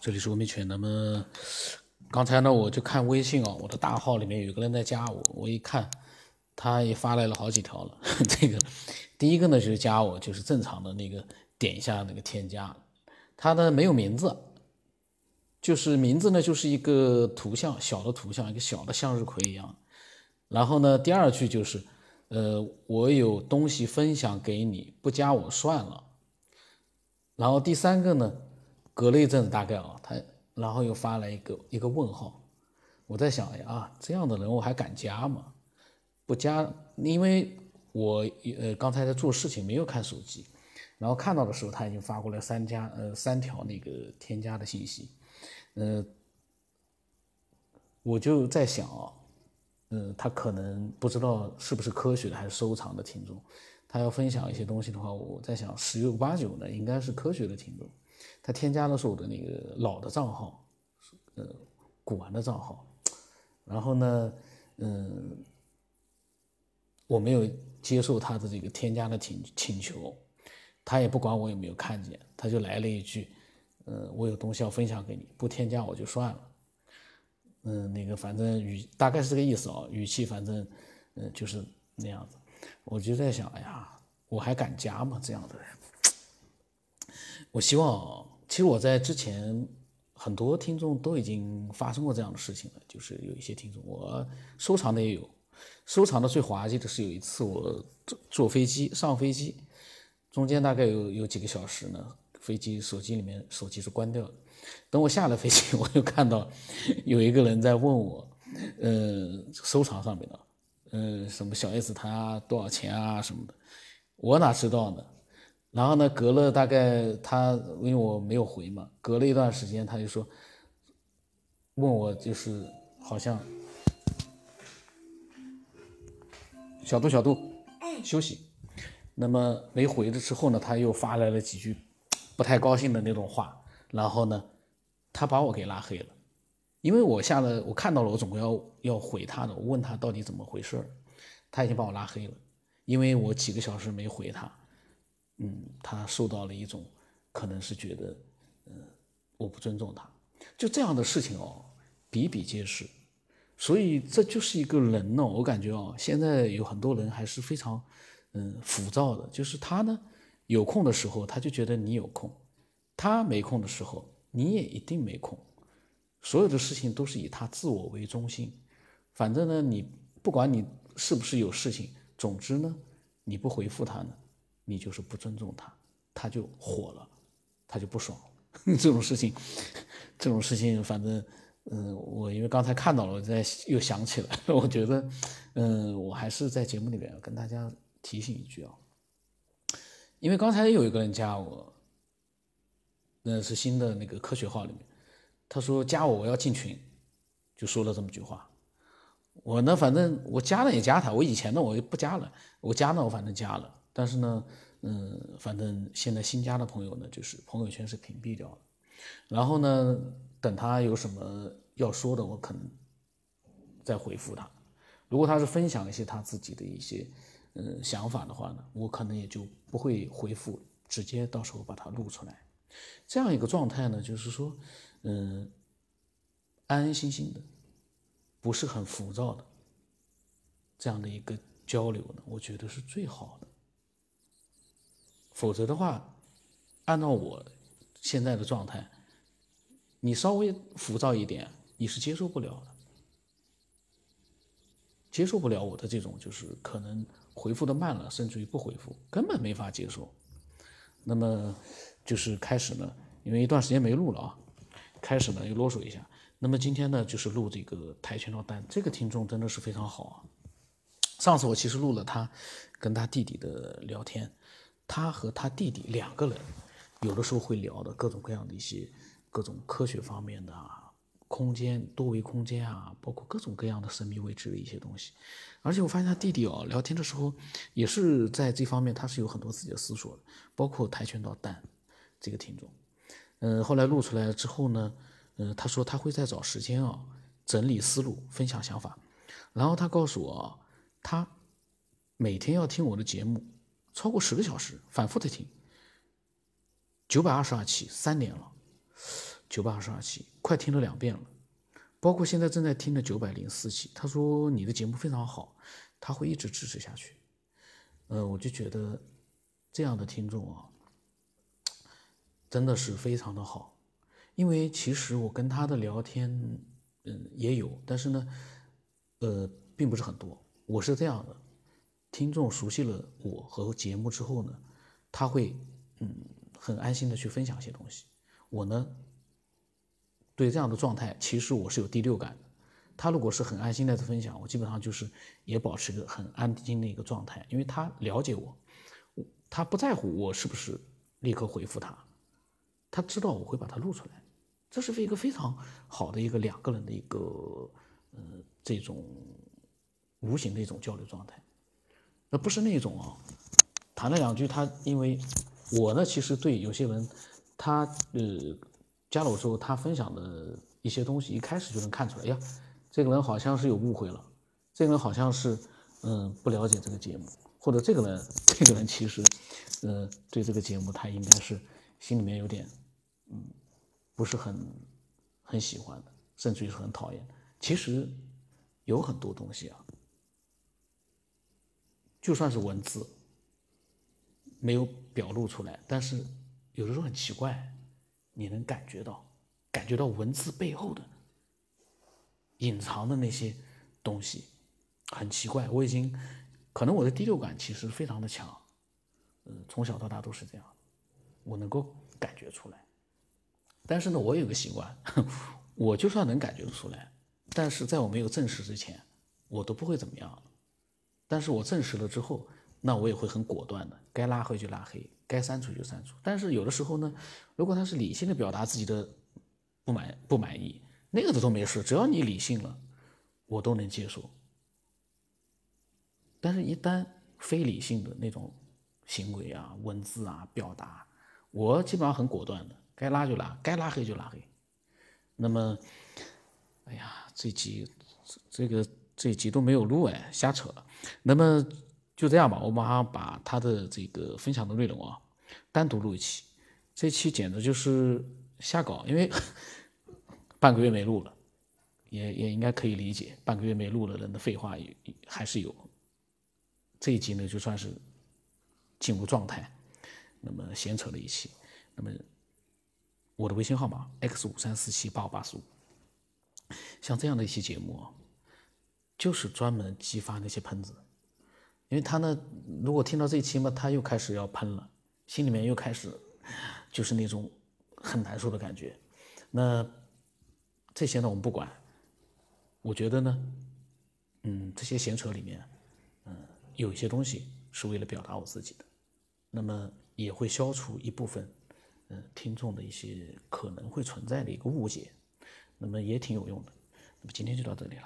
这里是温明犬。那么刚才呢，我就看微信哦，我的大号里面有个人在加我，我一看，他也发来了好几条了。这个第一个呢就是加我，就是正常的那个点一下那个添加，他呢没有名字，就是名字呢就是一个图像，小的图像，一个小的向日葵一样。然后呢，第二句就是，呃，我有东西分享给你，不加我算了。然后第三个呢？隔了一阵子，大概啊，他然后又发了一个一个问号，我在想呀，啊，这样的人我还敢加吗？不加，因为我呃刚才在做事情，没有看手机，然后看到的时候他已经发过来三加呃三条那个添加的信息，呃，我就在想啊，嗯，他可能不知道是不是科学的还是收藏的听众，他要分享一些东西的话，我在想十有八九呢应该是科学的听众。他添加的是我的那个老的账号，呃，古玩的账号，然后呢，嗯，我没有接受他的这个添加的请请求，他也不管我有没有看见，他就来了一句，呃，我有东西要分享给你，不添加我就算了，嗯，那个反正语大概是这个意思啊，语气反正，嗯，就是那样子，我就在想，哎呀，我还敢加吗？这样的人，我希望。其实我在之前很多听众都已经发生过这样的事情了，就是有一些听众我收藏的也有，收藏的最滑稽的是有一次我坐坐飞机上飞机，中间大概有有几个小时呢，飞机手机里面手机是关掉的，等我下了飞机，我又看到有一个人在问我，嗯，收藏上面的，嗯，什么小 S 他多少钱啊什么的，我哪知道呢？然后呢？隔了大概他，因为我没有回嘛，隔了一段时间，他就说问我，就是好像小度小度休息。那么没回的之后呢，他又发来了几句不太高兴的那种话。然后呢，他把我给拉黑了，因为我下了，我看到了，我总归要要回他的。我问他到底怎么回事他已经把我拉黑了，因为我几个小时没回他。嗯，他受到了一种，可能是觉得，嗯，我不尊重他，就这样的事情哦，比比皆是，所以这就是一个人呢，我感觉哦，现在有很多人还是非常，嗯，浮躁的，就是他呢，有空的时候他就觉得你有空，他没空的时候你也一定没空，所有的事情都是以他自我为中心，反正呢，你不管你是不是有事情，总之呢，你不回复他呢。你就是不尊重他，他就火了，他就不爽。这种事情，这种事情，反正，嗯，我因为刚才看到了，我在又想起来，我觉得，嗯，我还是在节目里面跟大家提醒一句啊，因为刚才有一个人加我，那是新的那个科学号里面，他说加我我要进群，就说了这么句话。我呢，反正我加了也加他，我以前呢我就不加了，我加呢我反正加了。但是呢，嗯，反正现在新加的朋友呢，就是朋友圈是屏蔽掉了。然后呢，等他有什么要说的，我可能再回复他。如果他是分享一些他自己的一些嗯想法的话呢，我可能也就不会回复，直接到时候把它录出来。这样一个状态呢，就是说，嗯，安安心心的，不是很浮躁的这样的一个交流呢，我觉得是最好的。否则的话，按照我现在的状态，你稍微浮躁一点，你是接受不了的，接受不了我的这种就是可能回复的慢了，甚至于不回复，根本没法接受。那么就是开始呢，因为一段时间没录了啊，开始呢又啰嗦一下。那么今天呢就是录这个跆拳道单，这个听众真的是非常好啊。上次我其实录了他跟他弟弟的聊天。他和他弟弟两个人，有的时候会聊的各种各样的一些各种科学方面的啊，空间多维空间啊，包括各种各样的神秘未知的一些东西。而且我发现他弟弟哦，聊天的时候也是在这方面，他是有很多自己的思索的，包括跆拳道蛋这个听众。嗯，后来录出来了之后呢，嗯，他说他会再找时间啊，整理思路，分享想法。然后他告诉我，他每天要听我的节目。超过十个小时，反复的听，九百二十二期，三年了，九百二十二期，快听了两遍了，包括现在正在听的九百零四期。他说你的节目非常好，他会一直支持下去。呃，我就觉得这样的听众啊，真的是非常的好，因为其实我跟他的聊天，嗯，也有，但是呢，呃，并不是很多。我是这样的，听众熟悉了我和节目之后呢，他会嗯很安心的去分享一些东西。我呢，对这样的状态，其实我是有第六感的。他如果是很安心的在分享，我基本上就是也保持一个很安静的一个状态，因为他了解我，他不在乎我是不是立刻回复他，他知道我会把它录出来，这是一个非常好的一个两个人的一个呃这种无形的一种交流状态，那不是那种啊，谈了两句，他因为我呢，其实对有些人，他呃加了我之后，他分享的一些东西，一开始就能看出来呀。这个人好像是有误会了，这个人好像是，嗯，不了解这个节目，或者这个人，这个人其实，呃，对这个节目他应该是心里面有点，嗯，不是很很喜欢的，甚至于是很讨厌。其实有很多东西啊，就算是文字没有表露出来，但是有的时候很奇怪，你能感觉到，感觉到文字背后的。隐藏的那些东西很奇怪，我已经可能我的第六感其实非常的强，嗯，从小到大都是这样，我能够感觉出来。但是呢，我有个习惯，我就算能感觉出来，但是在我没有证实之前，我都不会怎么样。但是我证实了之后，那我也会很果断的，该拉黑就拉黑，该删除就删除。但是有的时候呢，如果他是理性的表达自己的不满不满意。那个的都没事，只要你理性了，我都能接受。但是，一旦非理性的那种行为啊、文字啊、表达，我基本上很果断的，该拉就拉，该拉黑就拉黑。那么，哎呀，这集这个这一集都没有录哎，瞎扯。那么就这样吧，我马上把他的这个分享的内容啊，单独录一期。这期简直就是瞎搞，因为。半个月没录了，也也应该可以理解。半个月没录了，人的废话也还是有。这一集呢，就算是进入状态，那么闲扯了一期。那么我的微信号码 x 五三四七八五八四五，像这样的一期节目啊，就是专门激发那些喷子，因为他呢，如果听到这期嘛，他又开始要喷了，心里面又开始就是那种很难受的感觉，那。这些呢，我们不管。我觉得呢，嗯，这些闲扯里面，嗯，有一些东西是为了表达我自己的，那么也会消除一部分，嗯，听众的一些可能会存在的一个误解，那么也挺有用的。那么今天就到这里了。